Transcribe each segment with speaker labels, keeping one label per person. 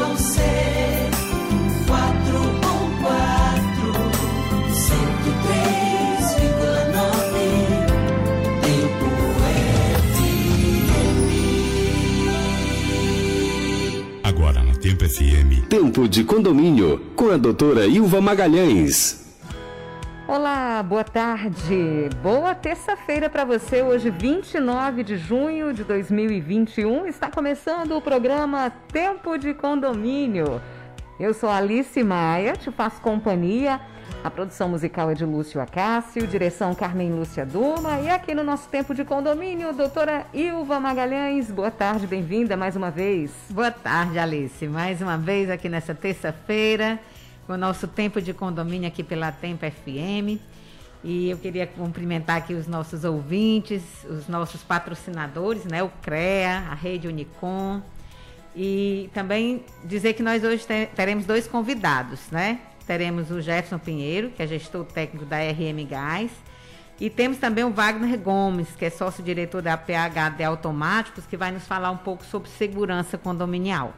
Speaker 1: YC 414 103,9 Tempo FM.
Speaker 2: Agora na Tempo FM.
Speaker 3: Tempo de condomínio com a doutora Ilva Magalhães.
Speaker 4: Olá, boa tarde. Boa terça-feira para você. Hoje, 29 de junho de 2021, está começando o programa Tempo de Condomínio. Eu sou Alice Maia, te faço companhia. A produção musical é de Lúcio Acácio, direção Carmen Lúcia Duma e aqui no nosso Tempo de Condomínio, doutora Ilva Magalhães. Boa tarde, bem-vinda mais uma vez.
Speaker 5: Boa tarde, Alice. Mais uma vez aqui nessa terça-feira o nosso tempo de condomínio aqui pela Tempo FM. E eu queria cumprimentar aqui os nossos ouvintes, os nossos patrocinadores, né? O CREA, a Rede Unicom. E também dizer que nós hoje teremos dois convidados, né? Teremos o Jefferson Pinheiro, que é gestor técnico da RM Gás. E temos também o Wagner Gomes, que é sócio-diretor da PHD Automáticos, que vai nos falar um pouco sobre segurança condominial.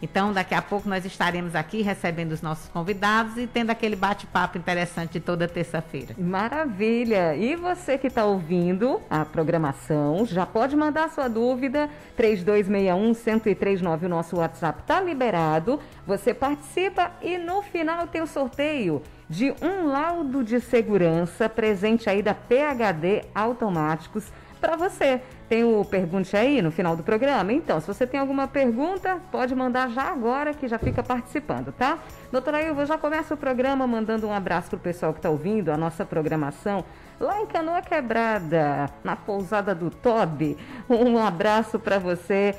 Speaker 5: Então, daqui a pouco nós estaremos aqui recebendo os nossos convidados e tendo aquele bate-papo interessante de toda terça-feira.
Speaker 4: Maravilha! E você que está ouvindo a programação, já pode mandar sua dúvida. 3261-1039, o nosso WhatsApp está liberado. Você participa e no final tem o sorteio de um laudo de segurança presente aí da PHD Automáticos para você. Tem o Pergunte aí no final do programa? Então, se você tem alguma pergunta, pode mandar já agora que já fica participando, tá? Doutora Ilva, já começa o programa mandando um abraço pro pessoal que está ouvindo a nossa programação lá em Canoa Quebrada, na pousada do Toby. Um abraço para você.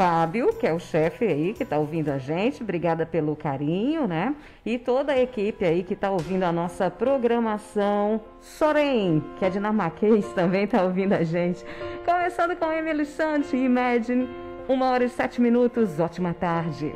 Speaker 4: Fábio, que é o chefe aí que está ouvindo a gente, obrigada pelo carinho, né? E toda a equipe aí que está ouvindo a nossa programação. Soren, que é dinamarquês, também está ouvindo a gente. Começando com Emily Sant, Imagine, uma hora e sete minutos, ótima tarde.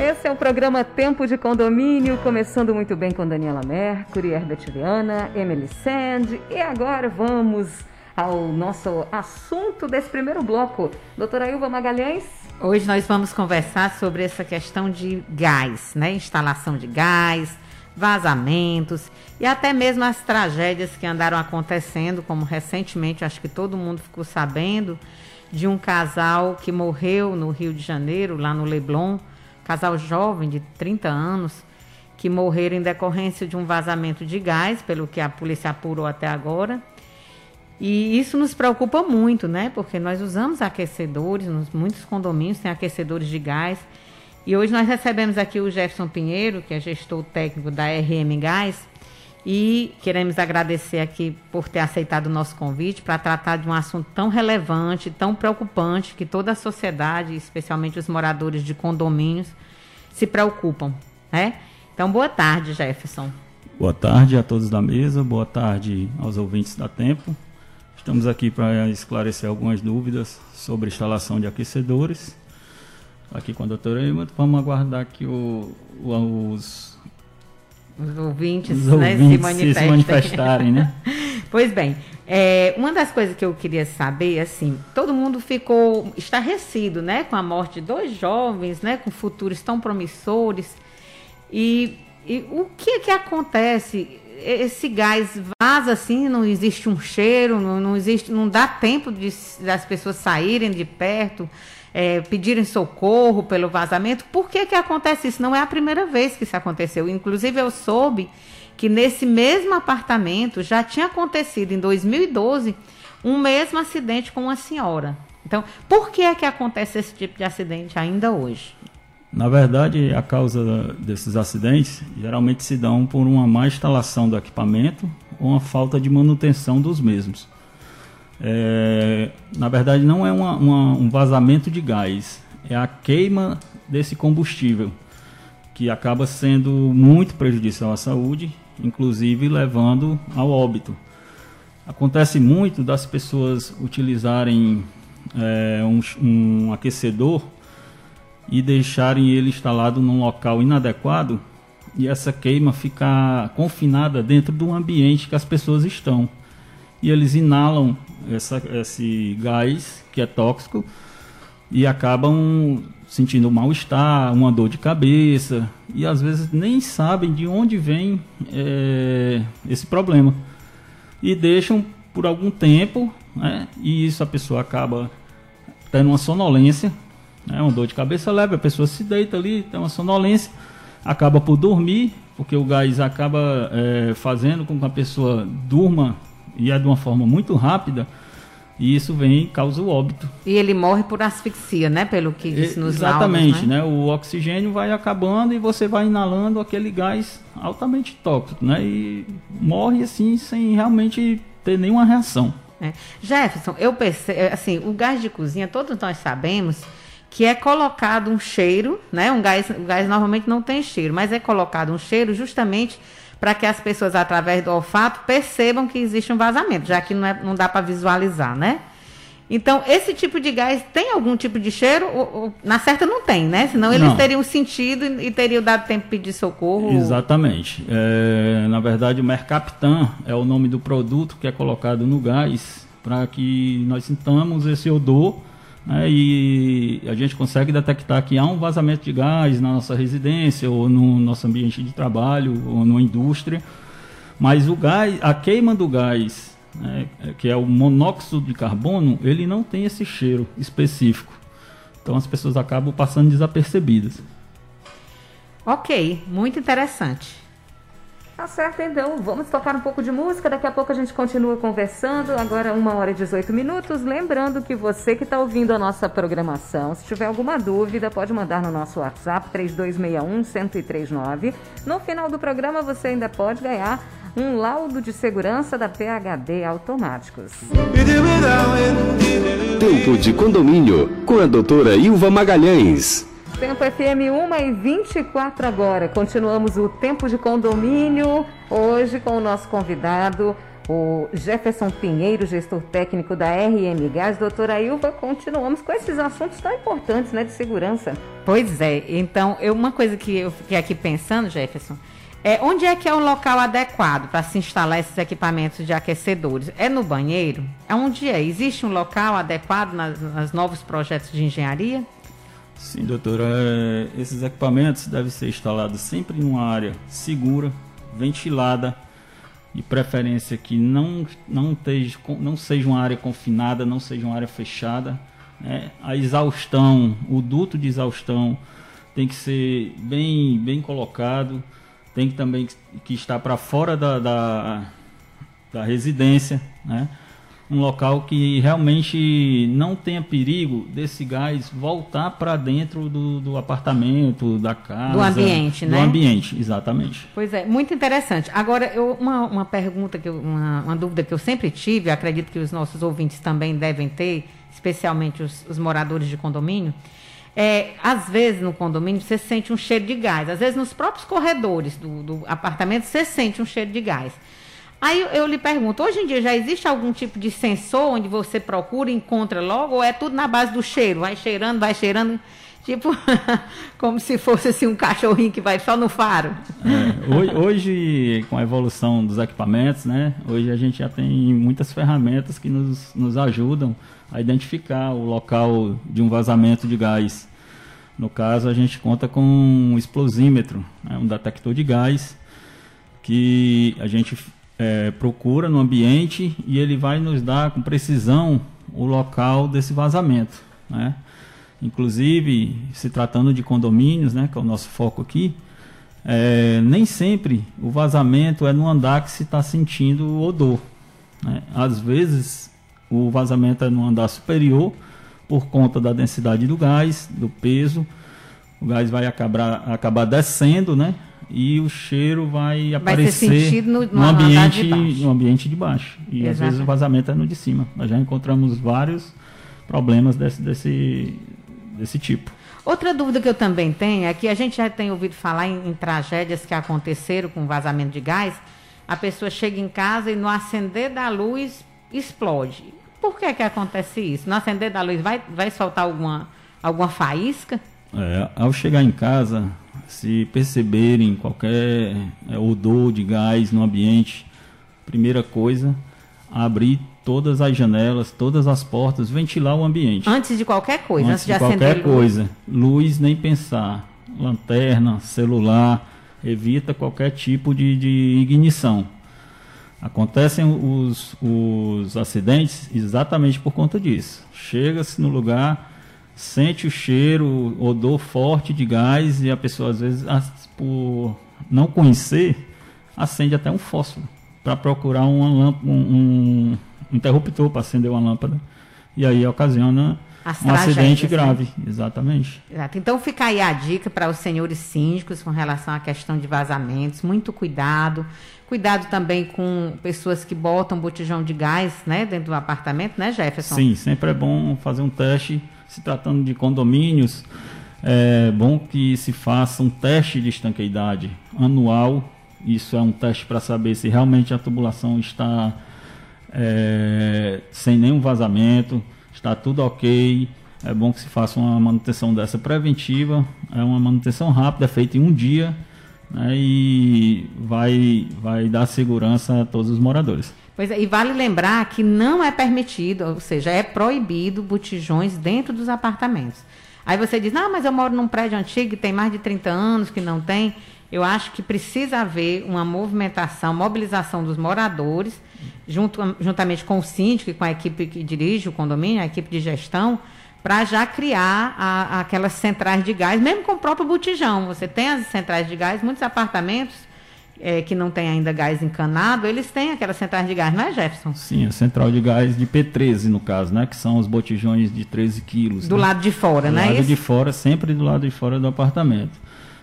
Speaker 4: Esse é o programa Tempo de Condomínio, começando muito bem com Daniela Mercury, Herbert Viana, Emily Sand. E agora vamos ao nosso assunto desse primeiro bloco. Doutora Ilva Magalhães.
Speaker 5: Hoje nós vamos conversar sobre essa questão de gás, né? Instalação de gás, vazamentos e até mesmo as tragédias que andaram acontecendo, como recentemente, acho que todo mundo ficou sabendo, de um casal que morreu no Rio de Janeiro, lá no Leblon casal jovem de 30 anos, que morreram em decorrência de um vazamento de gás, pelo que a polícia apurou até agora. E isso nos preocupa muito, né? Porque nós usamos aquecedores, nos muitos condomínios têm aquecedores de gás. E hoje nós recebemos aqui o Jefferson Pinheiro, que é gestor técnico da RM Gás, e queremos agradecer aqui por ter aceitado o nosso convite para tratar de um assunto tão relevante, tão preocupante, que toda a sociedade, especialmente os moradores de condomínios, se preocupam, né? Então, boa tarde, Jefferson.
Speaker 6: Boa tarde a todos da mesa, boa tarde aos ouvintes da Tempo. Estamos aqui para esclarecer algumas dúvidas sobre instalação de aquecedores. Aqui com a doutora Emma, vamos aguardar que o, os
Speaker 5: os ouvintes,
Speaker 6: os
Speaker 5: né,
Speaker 6: ouvintes
Speaker 5: se, manifestem.
Speaker 6: se manifestarem, né?
Speaker 5: pois bem, é, uma das coisas que eu queria saber, assim, todo mundo ficou estarrecido, né, com a morte de dois jovens, né, com futuros tão promissores. E, e o que que acontece? Esse gás vaza assim, não existe um cheiro, não, não existe, não dá tempo de, das pessoas saírem de perto é, pedirem socorro pelo vazamento. Por que, que acontece isso? Não é a primeira vez que isso aconteceu. Inclusive, eu soube que nesse mesmo apartamento já tinha acontecido em 2012 um mesmo acidente com uma senhora. Então, por que é que acontece esse tipo de acidente ainda hoje?
Speaker 6: Na verdade, a causa desses acidentes geralmente se dão por uma má instalação do equipamento ou uma falta de manutenção dos mesmos. É, na verdade, não é uma, uma, um vazamento de gás, é a queima desse combustível, que acaba sendo muito prejudicial à saúde, inclusive levando ao óbito. Acontece muito das pessoas utilizarem é, um, um aquecedor e deixarem ele instalado num local inadequado e essa queima ficar confinada dentro do ambiente que as pessoas estão. E eles inalam essa, esse gás que é tóxico e acabam sentindo mal-estar, uma dor de cabeça. E às vezes nem sabem de onde vem é, esse problema. E deixam por algum tempo né, e isso a pessoa acaba tendo uma sonolência, né, uma dor de cabeça leve, a pessoa se deita ali, tem uma sonolência, acaba por dormir, porque o gás acaba é, fazendo com que a pessoa durma e é de uma forma muito rápida, e isso vem causa o óbito.
Speaker 5: E ele morre por asfixia, né? Pelo que disse nos
Speaker 6: Exatamente,
Speaker 5: laudos, né?
Speaker 6: né? O oxigênio vai acabando e você vai inalando aquele gás altamente tóxico, né? E morre assim sem realmente ter nenhuma reação.
Speaker 5: É. Jefferson, eu percebo, assim, o gás de cozinha, todos nós sabemos que é colocado um cheiro, né? Um gás, o gás normalmente não tem cheiro, mas é colocado um cheiro justamente para que as pessoas, através do olfato, percebam que existe um vazamento, já que não, é, não dá para visualizar, né? Então, esse tipo de gás tem algum tipo de cheiro? Ou- ou- na certa não tem, né? Senão eles
Speaker 6: Não.
Speaker 5: teriam sentido e, e teriam dado tempo de pedir socorro.
Speaker 6: Exatamente. É, na verdade, o Mercaptan é o nome do produto que é colocado no gás para que nós sintamos esse odor né, e a gente consegue detectar que há um vazamento de gás na nossa residência ou no nosso ambiente de trabalho ou numa indústria. Mas o gás, a queima do gás, né, que é o monóxido de carbono, ele não tem esse cheiro específico. Então as pessoas acabam passando desapercebidas.
Speaker 5: Ok, muito interessante.
Speaker 4: Tá certo, então. Vamos tocar um pouco de música. Daqui a pouco a gente continua conversando. Agora, uma hora e 18 minutos. Lembrando que você que está ouvindo a nossa programação, se tiver alguma dúvida, pode mandar no nosso WhatsApp 3261-1039. No final do programa, você ainda pode ganhar um laudo de segurança da PHD Automáticos.
Speaker 3: Tempo de condomínio com a doutora Ilva Magalhães.
Speaker 4: Tempo FM 1 e 24 agora. Continuamos o Tempo de Condomínio, hoje com o nosso convidado, o Jefferson Pinheiro, gestor técnico da RM Gás. Doutora Ilva, continuamos com esses assuntos tão importantes né, de segurança.
Speaker 5: Pois é, então, eu, uma coisa que eu fiquei aqui pensando, Jefferson, é onde é que é o local adequado para se instalar esses equipamentos de aquecedores? É no banheiro? É onde é? Existe um local adequado nas novos projetos de engenharia?
Speaker 6: Sim, doutora. É, Esses equipamentos devem ser instalados sempre em uma área segura, ventilada, de preferência que não, não, teja, não seja uma área confinada, não seja uma área fechada. né? A exaustão, o duto de exaustão tem que ser bem, bem colocado, tem que também que estar para fora da, da, da residência, né? Um local que realmente não tenha perigo desse gás voltar para dentro do, do apartamento, da casa.
Speaker 5: Do ambiente,
Speaker 6: do
Speaker 5: né?
Speaker 6: ambiente, exatamente.
Speaker 5: Pois é, muito interessante. Agora, eu- uma, uma pergunta, que eu- uma, uma dúvida que eu sempre tive, acredito que os nossos ouvintes também devem ter, especialmente os, os moradores de condomínio, é, às vezes no condomínio você sente um cheiro de gás, às vezes nos próprios corredores do, do apartamento você sente um cheiro de gás. Aí eu, lhe pergunto, hoje em dia já existe algum tipo de sensor onde você procura encontra logo, ou é tudo na base do cheiro? Vai cheirando, vai cheirando, tipo, como se fosse assim, um cachorrinho que vai só no faro.
Speaker 6: É, hoje, hoje, com a evolução dos equipamentos, né? Hoje a gente já tem muitas ferramentas que nos, nos ajudam a identificar o local de um vazamento de gás. No caso, a gente conta com um explosímetro, né, um detector de gás, que a gente é, procura no ambiente e ele vai nos dar com precisão o local desse vazamento. Né? Inclusive, se tratando de condomínios, né, que é o nosso foco aqui, é, nem sempre o vazamento é no andar que se está sentindo o odor. né? Às vezes, o vazamento é no andar superior, por conta da densidade do gás, do peso. O gás vai acabar, acabar descendo, né? E o cheiro vai
Speaker 5: Vai
Speaker 6: aparecer
Speaker 5: no- no
Speaker 6: ambiente,
Speaker 5: de baixo.
Speaker 6: no ambiente de baixo. E às vezes o vazamento é no de cima. Nós já encontramos vários problemas desse, desse, desse tipo.
Speaker 5: Outra dúvida que eu também tenho é que a gente já tem ouvido falar em, em tragédias que aconteceram com vazamento de gás. A pessoa chega em casa e no acender da luz explode. Por que que acontece isso? No acender da luz vai, vai soltar alguma, alguma faísca?
Speaker 6: É, ao chegar em casa, se perceberem qualquer é, odor de gás no ambiente, primeira coisa, abrir todas as janelas, todas as portas, ventilar o ambiente.
Speaker 5: Antes de qualquer coisa, antes,
Speaker 6: Antes de
Speaker 5: acender
Speaker 6: qualquer
Speaker 5: luz.
Speaker 6: coisa. Luz nem pensar. Lanterna, celular, evita qualquer tipo de, de ignição. Acontecem os, os acidentes exatamente por conta disso. Chega-se no lugar, sente o cheiro, o odor forte de gás e a pessoa às vezes, por não conhecer, acende até um fósforo para procurar uma lâmp- um, um interruptor para acender uma lâmpada. E aí ocasiona
Speaker 5: As
Speaker 6: um acidente
Speaker 5: tragédias, né?
Speaker 6: grave. Exatamente.
Speaker 5: Exato. Então fica aí a dica para os senhores síndicos com relação à questão de vazamentos, muito cuidado. Cuidado também com pessoas que botam botijão de gás, né, dentro do apartamento, né, Jefferson?
Speaker 6: Sim, sempre é bom fazer um teste. Se tratando de condomínios, é bom que se faça um teste de estanqueidade anual. Isso é um teste para saber se realmente a tubulação está é, sem nenhum vazamento, está tudo ok. É bom que se faça uma manutenção dessa preventiva. É uma manutenção rápida, é feita em um dia né, e vai, vai dar segurança a todos os moradores.
Speaker 5: Pois é, e vale lembrar que não é permitido, ou seja, é proibido botijões dentro dos apartamentos. Aí você diz, ah, mas eu moro num prédio antigo que tem mais de 30 anos, que não tem. Eu acho que precisa haver uma movimentação, mobilização dos moradores, junto, juntamente com o síndico e com a equipe que dirige o condomínio, a equipe de gestão, para já criar a- aquelas centrais de gás, mesmo com o próprio botijão. Você tem as centrais de gás, muitos apartamentos eh, que não têm ainda gás encanado, eles têm aquelas centrais de gás, não é, Jefferson?
Speaker 6: Sim, a central de gás de P13, no caso, né? Que são os botijões de 13 quilos.
Speaker 5: Do
Speaker 6: né?
Speaker 5: lado de fora,
Speaker 6: do
Speaker 5: né?
Speaker 6: lado
Speaker 5: Isso?
Speaker 6: de fora, sempre do lado de fora do apartamento.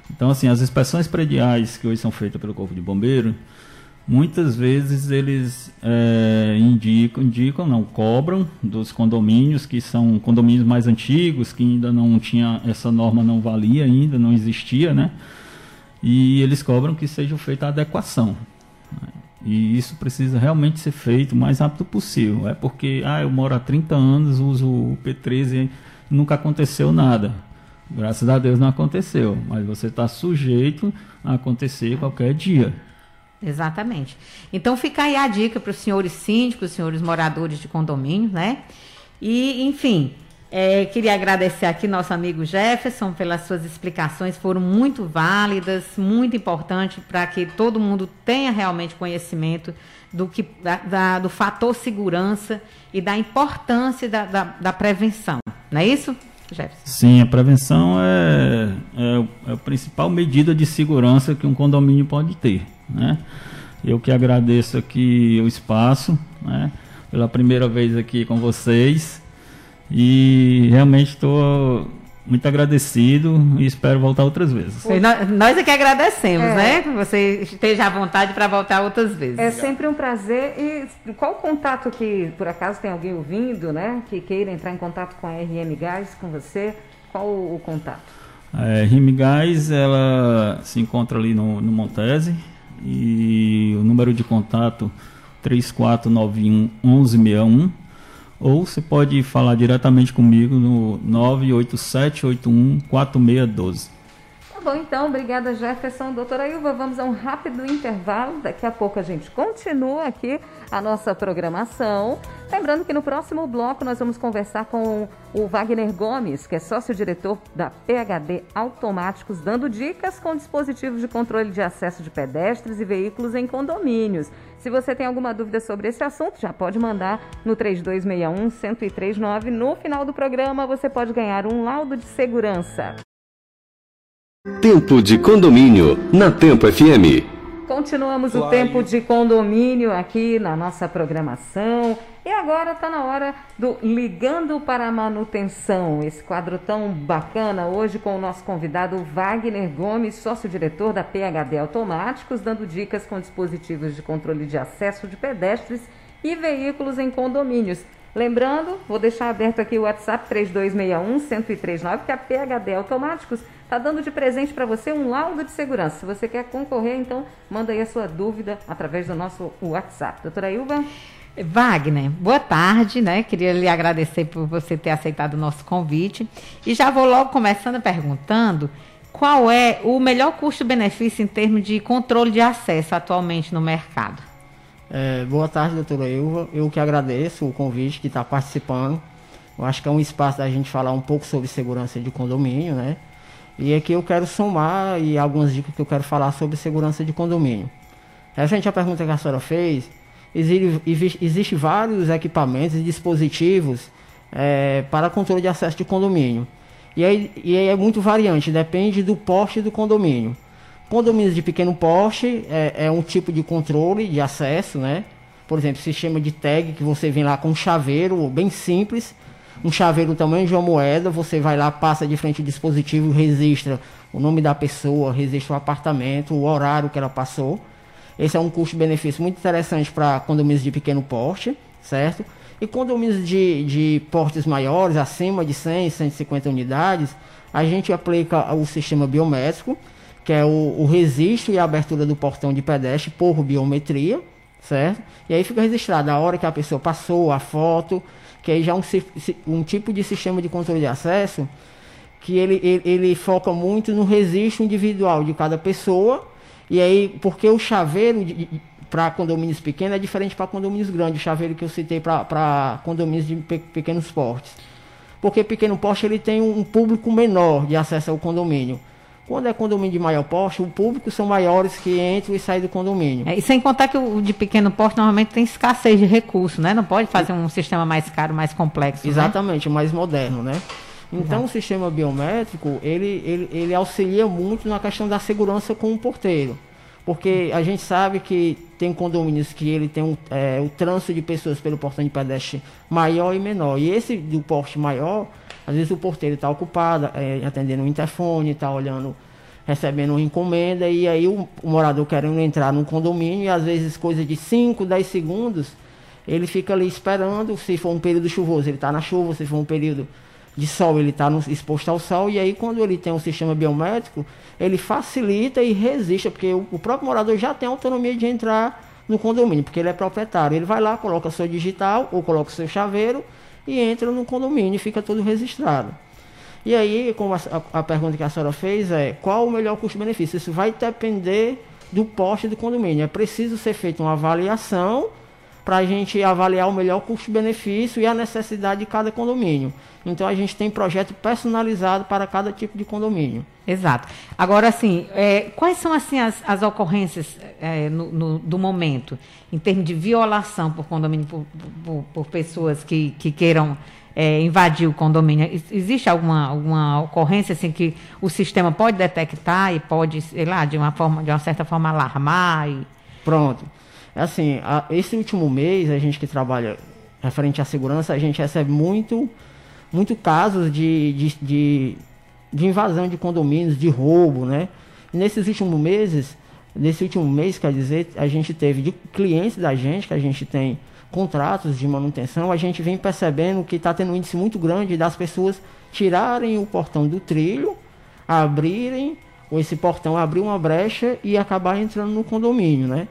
Speaker 6: Então, assim, as inspeções prediais que hoje são feitas pelo Corpo de Bombeiro, muitas vezes eles é, indicam, indicam, não, cobram dos condomínios, que são condomínios mais antigos, que ainda não tinha, essa norma não valia ainda, não existia, né? E eles cobram que seja feita a adequação. E isso precisa realmente ser feito o mais rápido possível. É porque, ah, eu moro há 30 anos, uso o P13 e nunca aconteceu nada. Graças a Deus não aconteceu, mas você está sujeito a acontecer qualquer dia.
Speaker 5: Exatamente. Então fica aí a dica para os senhores síndicos, senhores moradores de condomínio, né? E, enfim, é, queria agradecer aqui nosso amigo Jefferson pelas suas explicações, foram muito válidas, muito importantes para que todo mundo tenha realmente conhecimento do, que, da- da- do fator segurança e da importância da, da, da prevenção. Não é isso, Jefferson?
Speaker 6: Sim, a prevenção é, é, é a principal medida de segurança que um condomínio pode ter. Né? Eu que agradeço aqui o espaço, né? pela primeira vez aqui com vocês. E realmente estou muito agradecido e espero voltar outras vezes.
Speaker 5: E Nós, nós é que agradecemos,
Speaker 4: É.
Speaker 5: né? Que você esteja à vontade para voltar outras vezes.
Speaker 4: É sempre um prazer. E qual o contato que, por acaso, tem alguém ouvindo, né? Que queira entrar em contato com a RM Gás, com você? Qual o, o contato?
Speaker 6: É, Rime Gás, ela se encontra ali no, no Montese e o número de contato 3491 1161 ou você pode falar diretamente comigo no 98781 4612.
Speaker 4: Tá bom, então. Obrigada, Jefferson. Doutora Ilva, vamos a um rápido intervalo. Daqui a pouco a gente continua aqui a nossa programação. Lembrando que no próximo bloco nós vamos conversar com o Wagner Gomes, que é sócio-diretor da PHD Automáticos, dando dicas com dispositivos de controle de acesso de pedestres e veículos em condomínios. Se você tem alguma dúvida sobre esse assunto, já pode mandar no 3261-1039. No final do programa, você pode ganhar um laudo de segurança.
Speaker 3: Tempo de condomínio na Tempo FM.
Speaker 4: Continuamos o tempo de condomínio aqui na nossa programação. E agora está na hora do Ligando para a Manutenção. Esse quadro tão bacana hoje com o nosso convidado Wagner Gomes, sócio-diretor da PHD Automáticos, dando dicas com dispositivos de controle de acesso de pedestres e veículos em condomínios. Lembrando, vou deixar aberto aqui o WhatsApp 3261-1039, que a PHD Automáticos está dando de presente para você um laudo de segurança. Se você quer concorrer, então manda aí a sua dúvida através do nosso WhatsApp. Doutora Ilva?
Speaker 5: Wagner, boa tarde, né? Queria lhe agradecer por você ter aceitado o nosso convite. E já vou logo começando perguntando qual é o melhor custo-benefício em termos de controle de acesso atualmente no mercado.
Speaker 2: É, boa tarde, doutora Ilva. Eu que agradeço o convite que está participando. Eu acho que é um espaço da gente falar um pouco sobre segurança de condomínio, né? E aqui eu quero somar e algumas dicas que eu quero falar sobre segurança de condomínio. Referente à pergunta que a senhora fez, existe, existe vários equipamentos e dispositivos é, para controle de acesso de condomínio. E aí, e aí é muito variante, depende do porte do condomínio. Condomínios de pequeno porte é, é, um tipo de controle de acesso, né? Por exemplo, sistema de tag que você vem lá com um chaveiro bem simples, um chaveiro tamanho de uma moeda, você vai lá, passa de frente ao dispositivo, registra o nome da pessoa, registra o apartamento, o horário que ela passou. Esse é um custo-benefício muito interessante para condomínios de pequeno porte, certo? E condomínios de, de portes maiores, acima de 100, 150 unidades, a gente aplica o sistema biométrico, que é o, o registro e a abertura do portão de pedestre por biometria, certo? E aí fica registrado a hora que a pessoa passou, a foto, que aí já é um, um tipo de sistema de controle de acesso que ele, ele, ele foca muito no registro individual de cada pessoa, e aí, porque o chaveiro para condomínios pequenos é diferente para condomínios grandes, o chaveiro que eu citei para condomínios de pe pequenos portes. Porque pequeno porte ele tem um público menor de acesso ao condomínio. Quando é condomínio de maior porte, o público são maiores que entram e saem do condomínio.
Speaker 5: É, e sem contar que o de pequeno porte normalmente tem escassez de recursos, né? Não pode fazer um sistema mais caro, mais complexo.
Speaker 2: Né? Exatamente, né? mais moderno, né? Então Exato. o sistema biométrico, ele, ele, ele auxilia muito na questão da segurança com o porteiro. Porque a gente sabe que tem condomínios que ele tem um, é, o trânsito de pessoas pelo portão de pedestre maior e menor. E esse do porte maior, às vezes o porteiro está ocupado, é, atendendo um interfone, está olhando, recebendo uma encomenda, e aí o, o, morador querendo entrar no condomínio, e às vezes coisa de 5, 10 segundos, ele fica ali esperando, se for um período chuvoso, ele está na chuva, se for um período de sol, ele está exposto ao sol, e aí quando ele tem um sistema biométrico, ele facilita e resiste, porque o, o próprio morador já tem autonomia de entrar no condomínio, porque ele é proprietário. Ele vai lá, coloca seu digital ou coloca seu chaveiro e entra no condomínio e fica tudo registrado. E aí, como a, a, pergunta que a senhora fez é qual o melhor custo-benefício? Isso vai depender do poste do condomínio. É preciso ser feita uma avaliação para a gente avaliar o melhor custo-benefício e a necessidade de cada condomínio. Então a gente tem projeto personalizado para cada tipo de condomínio.
Speaker 5: Exato. Agora, assim, é, quais são assim as, as ocorrências é, no, no, do momento, em termos de violação por condomínio, por, por, por pessoas que, que queiram é, invadir o condomínio? Existe alguma, alguma ocorrência assim que o sistema pode detectar e pode, sei lá, de uma forma, de uma certa forma alarmar? E...
Speaker 2: Pronto. Assim, a, esse último mês, a gente que trabalha referente à segurança, a gente recebe muito, muito casos de, de, de de invasão de condomínios, de roubo, né? E nesses últimos meses, nesse último mês, quer dizer, a gente teve de clientes da gente, que a gente tem contratos de manutenção, a gente vem percebendo que está tendo um índice muito grande das pessoas tirarem o portão do trilho, abrirem, ou esse portão abrir uma brecha e acabar entrando no condomínio, né?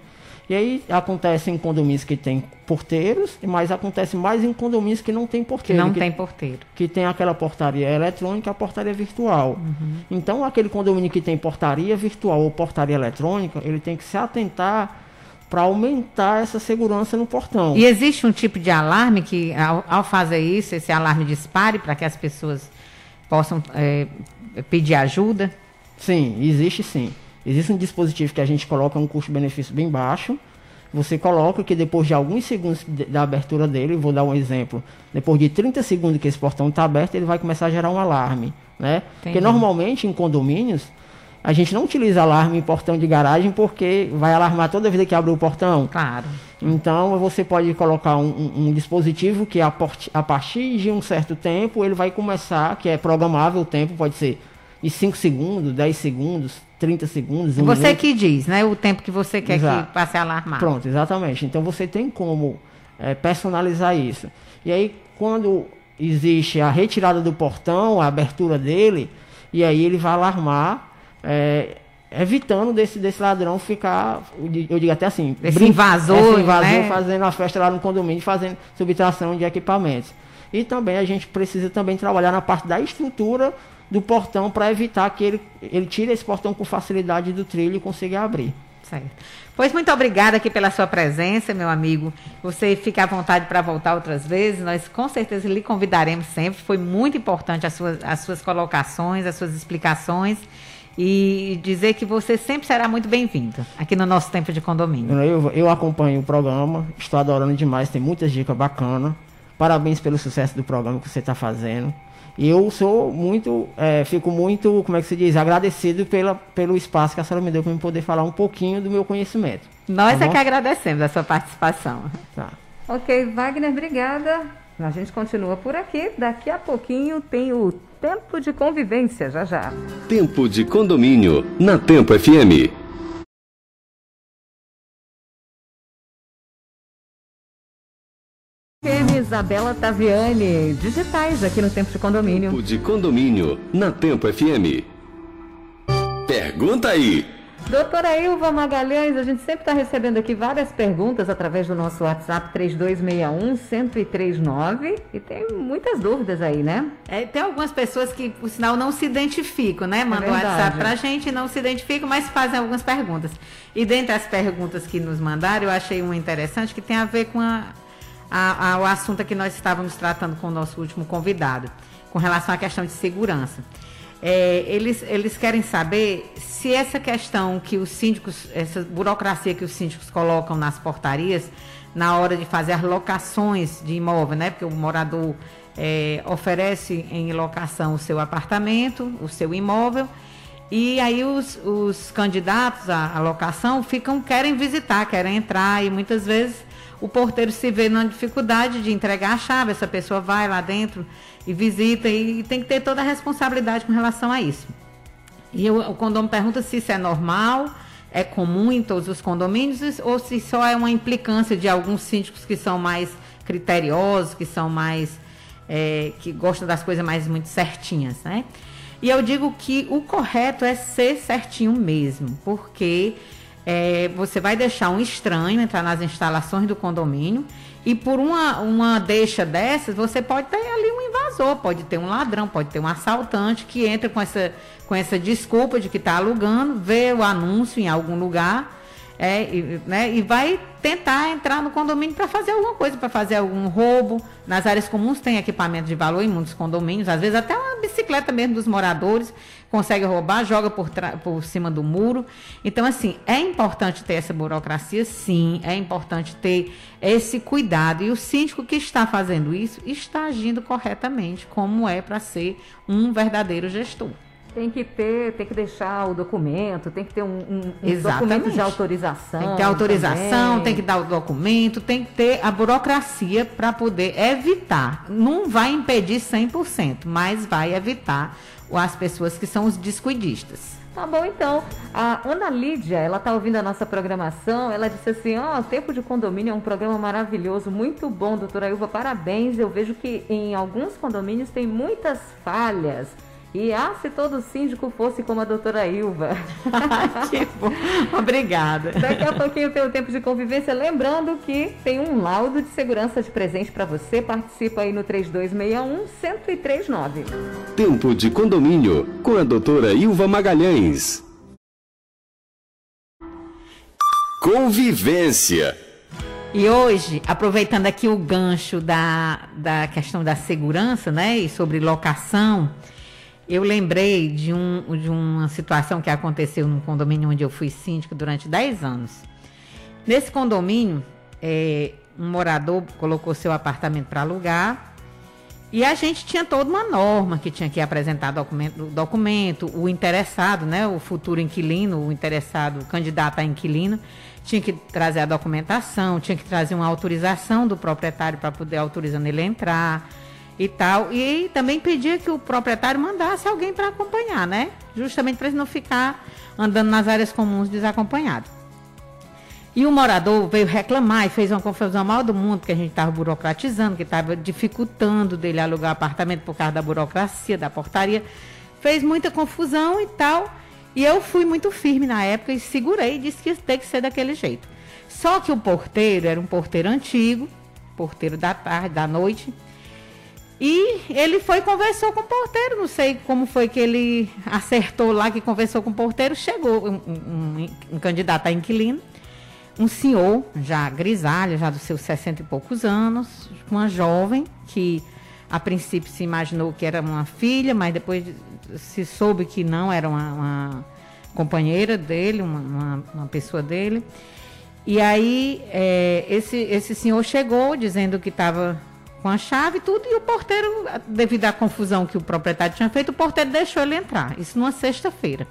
Speaker 2: E aí acontece em condomínios que tem porteiros, mas acontece mais em condomínios que não tem porteiro.
Speaker 5: Que não
Speaker 2: que,
Speaker 5: tem porteiro.
Speaker 2: Que tem aquela portaria eletrônica, a portaria virtual. Uhum. Então, aquele condomínio que tem portaria virtual ou portaria eletrônica, ele tem que se atentar para aumentar essa segurança no portão.
Speaker 5: E existe um tipo de alarme que, ao, ao fazer isso, esse alarme dispare para que as pessoas possam é, pedir ajuda?
Speaker 2: Sim, existe sim. Existe um dispositivo que a gente coloca um custo-benefício bem baixo. Você coloca que depois de alguns segundos da abertura dele, vou dar um exemplo, depois de 30 segundos que esse portão está aberto, ele vai começar a gerar um alarme. Né? Porque normalmente em condomínios, a gente não utiliza alarme em portão de garagem porque vai alarmar toda vez que abre o portão.
Speaker 5: Claro.
Speaker 2: Então você pode colocar um, um, um dispositivo que a, a partir de um certo tempo ele vai começar, que é programável o tempo, pode ser de 5 segundos, 10 segundos, 30 segundos.
Speaker 5: Um você minuto. que diz, né? O tempo que você quer Exato. que passe a alarmar.
Speaker 2: Pronto, exatamente. Então você tem como é, personalizar isso. E aí, quando existe a retirada do portão, a abertura dele, e aí ele vai alarmar, é, evitando desse, desse ladrão ficar, eu digo até assim,
Speaker 5: esse invasor, esse invasor né?
Speaker 2: fazendo a festa lá no condomínio, fazendo subtração de equipamentos. E também a gente precisa também trabalhar na parte da estrutura do portão para evitar que ele, ele tire esse portão com facilidade do trilho e consiga abrir.
Speaker 5: Certo. Pois muito obrigada aqui pela sua presença, meu amigo. Você fica à vontade para voltar outras vezes. Nós com certeza lhe convidaremos sempre. Foi muito importante as suas, as suas colocações, as suas explicações. E dizer que você sempre será muito bem-vindo aqui no nosso tempo de condomínio.
Speaker 2: Eu, eu acompanho o programa, estou adorando demais, tem muitas dicas bacanas. Parabéns pelo sucesso do programa que você está fazendo. E eu sou muito, é, fico muito, como é que se diz, agradecido pela, pelo espaço que a senhora me deu para eu poder falar um pouquinho do meu conhecimento.
Speaker 5: Nós
Speaker 2: Tá
Speaker 5: é que agradecemos a sua participação.
Speaker 2: Tá.
Speaker 4: Ok, Wagner, obrigada. A gente continua por aqui. Daqui a pouquinho tem o tempo de convivência, já já.
Speaker 3: Tempo de condomínio na Tempo FM.
Speaker 4: Isabela Taviani, digitais aqui no Tempo de Condomínio.
Speaker 3: Tempo de condomínio na Tempo FM. Pergunta aí.
Speaker 4: Doutora Ilva Magalhães, a gente sempre está recebendo aqui várias perguntas através do nosso WhatsApp 3261-1039 e tem muitas dúvidas aí, né?
Speaker 5: É, tem algumas pessoas que, por sinal, não se identificam, né? Mandam
Speaker 4: verdade.
Speaker 5: WhatsApp pra gente e não se identificam, mas fazem algumas perguntas. E dentre as perguntas que nos mandaram, eu achei uma interessante que tem a ver com a, a- a- o assunto que nós estávamos tratando com o nosso último convidado, com relação à questão de segurança. É, eles, eles querem saber se essa questão que os síndicos, essa burocracia que os síndicos colocam nas portarias, na hora de fazer as locações de imóvel, né? Porque o morador é, oferece em locação o seu apartamento, o seu imóvel, e aí os, os candidatos à, à locação ficam, querem visitar, querem entrar, e muitas vezes o porteiro se vê numa dificuldade de entregar a chave, essa pessoa vai lá dentro e visita, e, tem que ter toda a responsabilidade com relação a isso. E o, o condomínio pergunta se isso é normal, é comum em todos os condomínios, ou se só é uma implicância de alguns síndicos que são mais criteriosos, que são mais. é, que gostam das coisas mais muito certinhas, né? E eu digo que o correto é ser certinho mesmo, porque é, você vai deixar um estranho entrar nas instalações do condomínio e por uma, uma deixa dessas, você pode ter ali um invasor, pode ter um ladrão, pode ter um assaltante que entra com essa, com essa desculpa de que está alugando, vê o anúncio em algum lugar é, e, né, e vai tentar entrar no condomínio para fazer alguma coisa, para fazer algum roubo. Nas áreas comuns tem equipamento de valor em muitos condomínios, às vezes até uma bicicleta mesmo dos moradores consegue roubar, joga por, por cima do muro. Então, assim, é importante ter essa burocracia, sim, é importante ter esse cuidado. E o síndico que está fazendo isso está agindo corretamente, como é para ser um verdadeiro gestor.
Speaker 4: Tem que ter, tem que deixar o documento, tem que ter um, um, um documento de autorização.
Speaker 5: Tem que ter autorização,
Speaker 4: também.
Speaker 5: tem que dar o documento, tem que ter a burocracia para poder evitar. Não vai impedir 100%, mas vai evitar as pessoas que são os descuidistas.
Speaker 4: Tá bom, então. A Ana Lídia, ela tá ouvindo a nossa programação. Ela disse assim: Ó, Tempo de Condomínio é um programa maravilhoso, muito bom, doutora Ilva, parabéns. Eu vejo que em alguns condomínios tem muitas falhas. E ah, se todo síndico fosse como a doutora Ilva.
Speaker 5: que bom. Obrigada.
Speaker 4: Daqui a pouquinho tem o tempo de convivência. Lembrando que tem um laudo de segurança de presente para você. Participa aí no 3261-1039.
Speaker 3: Tempo de condomínio com a doutora Ilva Magalhães. Convivência.
Speaker 5: E hoje, aproveitando aqui o gancho da, da questão da segurança, né, e sobre locação, eu lembrei de, um, de uma situação que aconteceu num condomínio onde eu fui síndico durante 10 anos. Nesse condomínio, é, um morador colocou seu apartamento para alugar e a gente tinha toda uma norma que tinha que apresentar documento, documento, o interessado, né, o futuro inquilino, o interessado, o candidato a inquilino, tinha que trazer a documentação, tinha que trazer uma autorização do proprietário para poder autorizando ele entrar e tal. E também pedia que o proprietário mandasse alguém para acompanhar, né? Justamente para não ficar andando nas áreas comuns desacompanhado. E o morador veio reclamar e fez uma confusão mal do mundo, que a gente estava burocratizando, que estava dificultando dele alugar apartamento por causa da burocracia, da portaria. Fez muita confusão e tal. E eu fui muito firme na época e segurei e disse que tem que ser daquele jeito. Só que o porteiro era um porteiro antigo, porteiro da tarde, da noite. E ele foi conversou com o porteiro, não sei como foi que ele acertou lá que conversou com o porteiro. Chegou um, um- um candidato a inquilino, um senhor, já grisalho, já dos seus 60 e poucos anos, uma jovem que a princípio se imaginou que era uma filha, mas depois se soube que não era uma, uma companheira dele, uma, uma- uma pessoa dele. E aí, é, esse, esse senhor chegou dizendo que estava com a chave e tudo, e o porteiro, devido à confusão que o proprietário tinha feito, o porteiro deixou ele entrar. Isso numa sexta-feira.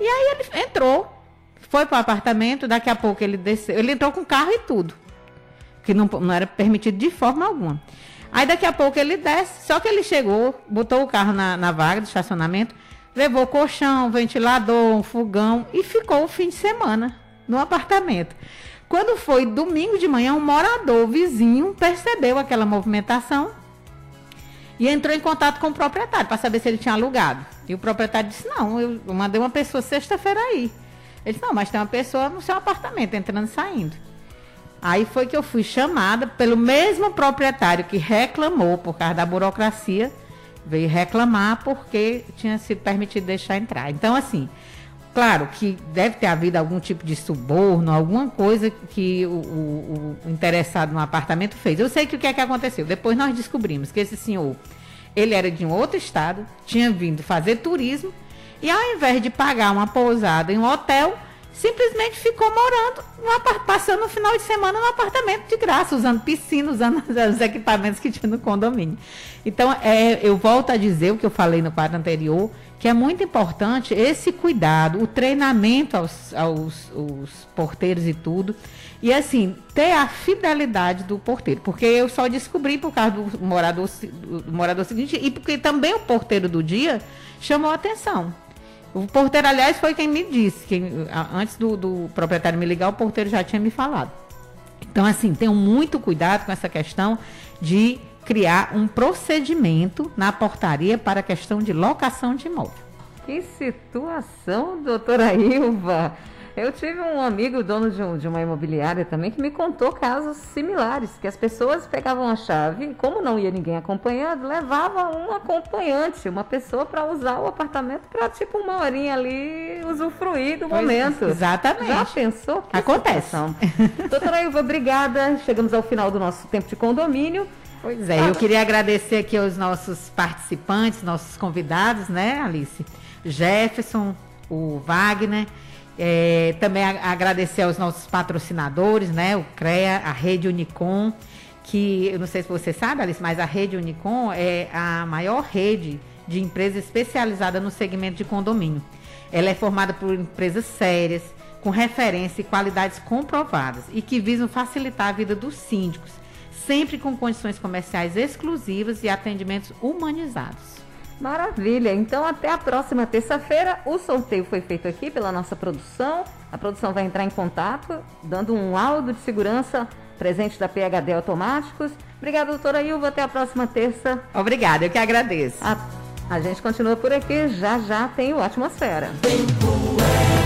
Speaker 5: E aí ele entrou, foi para o apartamento, daqui a pouco ele desceu. Ele entrou com carro e tudo. Que não, não era permitido de forma alguma. Aí daqui a pouco ele desce, só que ele chegou, botou o carro na, na vaga do estacionamento, levou colchão, ventilador, um fogão e ficou o fim de semana no apartamento. Quando foi domingo de manhã, um morador vizinho percebeu aquela movimentação e entrou em contato com o proprietário para saber se ele tinha alugado. E o proprietário disse: Não, eu mandei uma pessoa sexta-feira aí. Ele disse: Não, mas tem uma pessoa no seu apartamento entrando e saindo. Aí foi que eu fui chamada pelo mesmo proprietário que reclamou por causa da burocracia, veio reclamar porque tinha sido permitido deixar entrar. Então, assim, claro que deve ter havido algum tipo de suborno, alguma coisa que o, o- o interessado no apartamento fez. Eu sei que o que é que aconteceu. Depois nós descobrimos que esse senhor, ele era de um outro estado, tinha vindo fazer turismo e ao invés de pagar uma pousada em um hotel, simplesmente ficou morando, passando o final de semana no apartamento de graça, usando piscina, usando os equipamentos que tinha no condomínio. Então, é, eu volto a dizer o que eu falei no quadro anterior, que é muito importante esse cuidado, o treinamento aos, aos- aos porteiros e tudo. E assim, ter a fidelidade do porteiro. Porque eu só descobri por causa do morador, do morador seguinte, e porque também o porteiro do dia chamou a atenção. O porteiro, aliás, foi quem me disse. Quem, antes do, do proprietário me ligar, o porteiro já tinha me falado. Então, assim, tenham muito cuidado com essa questão de criar um procedimento na portaria para a questão de locação de imóvel.
Speaker 4: Que situação, doutora Ilva. Eu tive um amigo, dono de, um- de uma imobiliária também, que me contou casos similares, que as pessoas pegavam a chave e, como não ia ninguém acompanhando, levava um acompanhante, uma pessoa para usar o apartamento para, tipo, uma horinha ali usufruir do
Speaker 5: Pois,
Speaker 4: momento.
Speaker 5: exatamente.
Speaker 4: Já pensou? Que
Speaker 5: Acontece.
Speaker 4: doutora Ilva, obrigada. Chegamos ao final do nosso tempo de condomínio.
Speaker 5: Pois é, eu queria agradecer aqui aos nossos participantes, nossos convidados, né, Alice? Jefferson, o Wagner. É, também a- agradecer aos nossos patrocinadores, né? O CREA, a Rede Unicom, que eu não sei se você sabe, Alice, mas a Rede Unicom é a maior rede de empresa especializada no segmento de condomínio. Ela é formada por empresas sérias, com referência e qualidades comprovadas e que visam facilitar a vida dos síndicos, sempre com condições comerciais exclusivas e atendimentos humanizados.
Speaker 4: Maravilha. Então, até a próxima terça-feira. O sorteio foi feito aqui pela nossa produção. A produção vai entrar em contato, dando um laudo de segurança presente da PHD Automáticos. Obrigada, doutora Ilva. Até a próxima terça.
Speaker 5: Obrigada, eu que agradeço.
Speaker 4: A, a gente continua por aqui. Já já tem o Atmosfera.
Speaker 1: Tempo é